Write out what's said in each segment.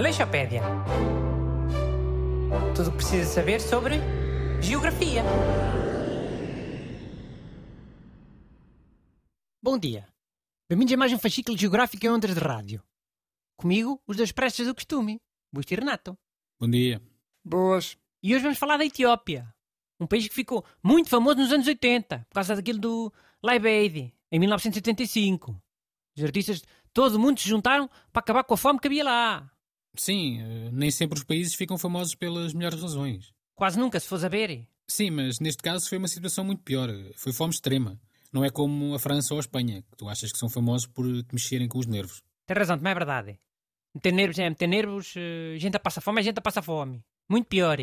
Aleixopédia. Tudo o que precisa saber sobre geografia. Bom dia. Bem-vindos a mais um fascículo geográfico em ondas de rádio. Comigo, os dois prestes do costume, Busto e Renato. Bom dia. Boas. E hoje vamos falar da Etiópia. Um país que ficou muito famoso nos anos 80, por causa daquilo do Live Aid, em 1985. Os artistas de todo o mundo se juntaram para acabar com a fome que havia lá. Sim, eh, nem sempre os países ficam famosos pelas melhores razões. Quase nunca, se fores a ver. Sim, mas neste caso foi uma situação muito pior. Foi fome extrema. Não é como a França ou a Espanha, que tu achas que são famosos por te mexerem com os nervos. Tem razão, também é verdade. Meter nervos é meter nervos, eh, gente a passa fome é gente a passa fome. Muito pior.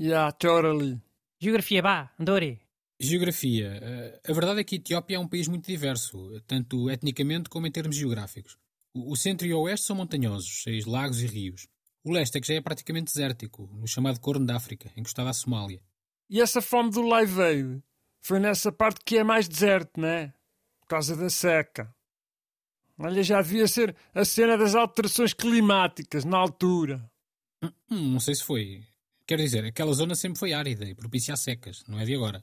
Ya, totally. Geografia, vá, Andore. Geografia. Eh, A verdade é que a Etiópia é um país muito diverso, tanto etnicamente como em termos geográficos. O centro e o oeste são montanhosos, cheios de lagos e rios. O leste é que já é praticamente desértico, no chamado Corno da África, encostado à Somália. E essa fome do Live Aid foi nessa parte que é mais deserto, né? Por causa da seca. Olha, já devia ser a cena das alterações climáticas na altura. Hum, não sei se foi. Quero dizer, aquela zona sempre foi árida e propícia a secas, não é de agora.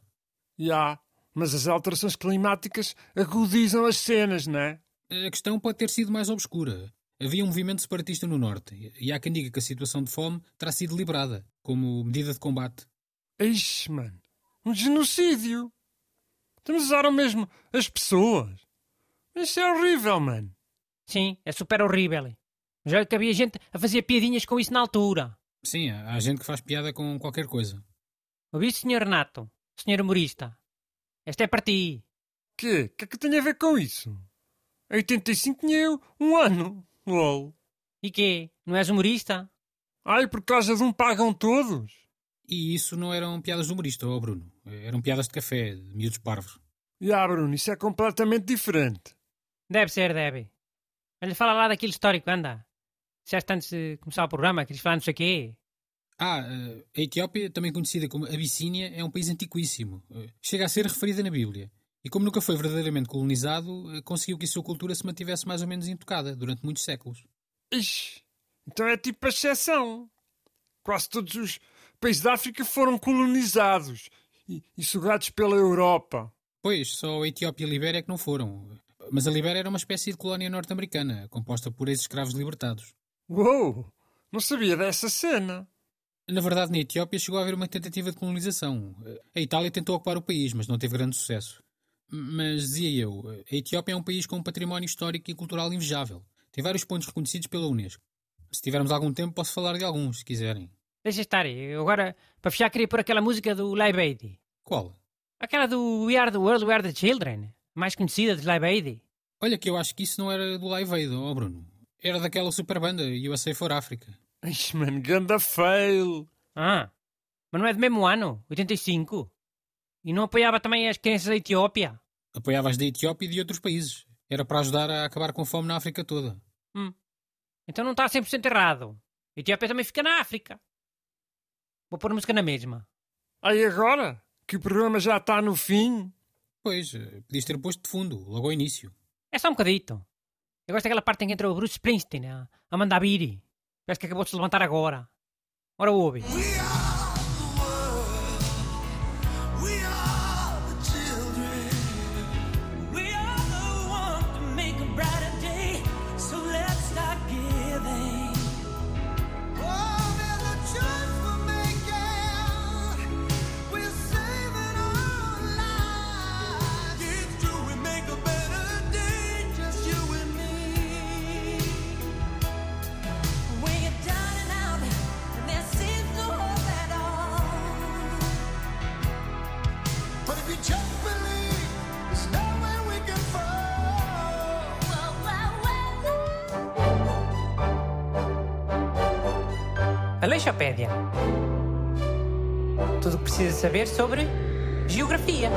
Ya, mas as alterações climáticas agudizam as cenas, né? A questão pode ter sido mais obscura. Havia um movimento separatista no norte, e há quem diga que a situação de fome terá sido liberada, como medida de combate. Ixi, mano. Um genocídio. Estamos a usar mesmo as pessoas. Isso é horrível, mano. Sim, é super horrível. Mas olha que havia gente a fazer piadinhas com isso na altura. Sim, há gente que faz piada com qualquer coisa. Ouviste, Sr. Renato? Sr. Humorista? Esta é para ti. Quê? O que é que tem a ver com isso? Em 85 tinha eu um ano. LOL. E quê? Não és humorista? Ai, por causa de um pagam todos? E isso não eram piadas de humorista, ó Bruno. Eram piadas de café, de miúdos parvos. Já, Bruno, isso é completamente diferente. Deve ser, deve. Olha, fala lá daquilo histórico, anda. Disseste antes de começar o programa, queres falar não sei o quê. Ah, eh, a Etiópia, também conhecida como Abissínia, é um país antiquíssimo. Eh, Chega a ser referida na Bíblia. E como nunca foi verdadeiramente colonizado, eh, conseguiu que a sua cultura se mantivesse mais ou menos intocada durante muitos séculos. Ixi, então é tipo a exceção. Quase todos os países da África foram colonizados e, e sugados pela Europa. Pois, só a Etiópia e a Libéria é que não foram. Mas a Libéria era uma espécie de colónia norte-americana, composta por ex-escravos libertados. Uou, não sabia dessa cena. Na verdade, na Etiópia chegou a haver uma tentativa de colonização. A Itália tentou ocupar o país, mas não teve grande sucesso. Mas, dizia eu, a Etiópia é um país com um património histórico e cultural invejável. Tem vários pontos reconhecidos pela Unesco. Se tivermos algum tempo, posso falar de alguns, se quiserem. Deixa estar. Eu agora, para fechar, queria pôr aquela música do Live Aid. Qual? Aquela do We Are the World, We Are the Children. Mais conhecida de Live Aid. Olha que eu acho que isso não era do Live Aid, ó Bruno. Era daquela super banda, USA for Africa. Ixi, mano, ganda fail. Ah, mas não é do mesmo ano, 85. E não apoiava também as crianças da Etiópia. Apoiava as da Etiópia e de outros países. Era para ajudar a acabar com a fome na África toda. Hum. Então não está 100% errado. A Etiópia também fica na África. Vou pôr música na mesma. Aí agora, que o programa já está no fim, Pois, eh, podias ter posto de fundo, logo ao início. É só um bocadito. Eu gosto daquela parte em que entra o Bruce Springsteen a, a mandar biri. Parece que acabou de se levantar agora. Ora ouve. Aleixopédia. Tudo o que precisa saber sobre geografia.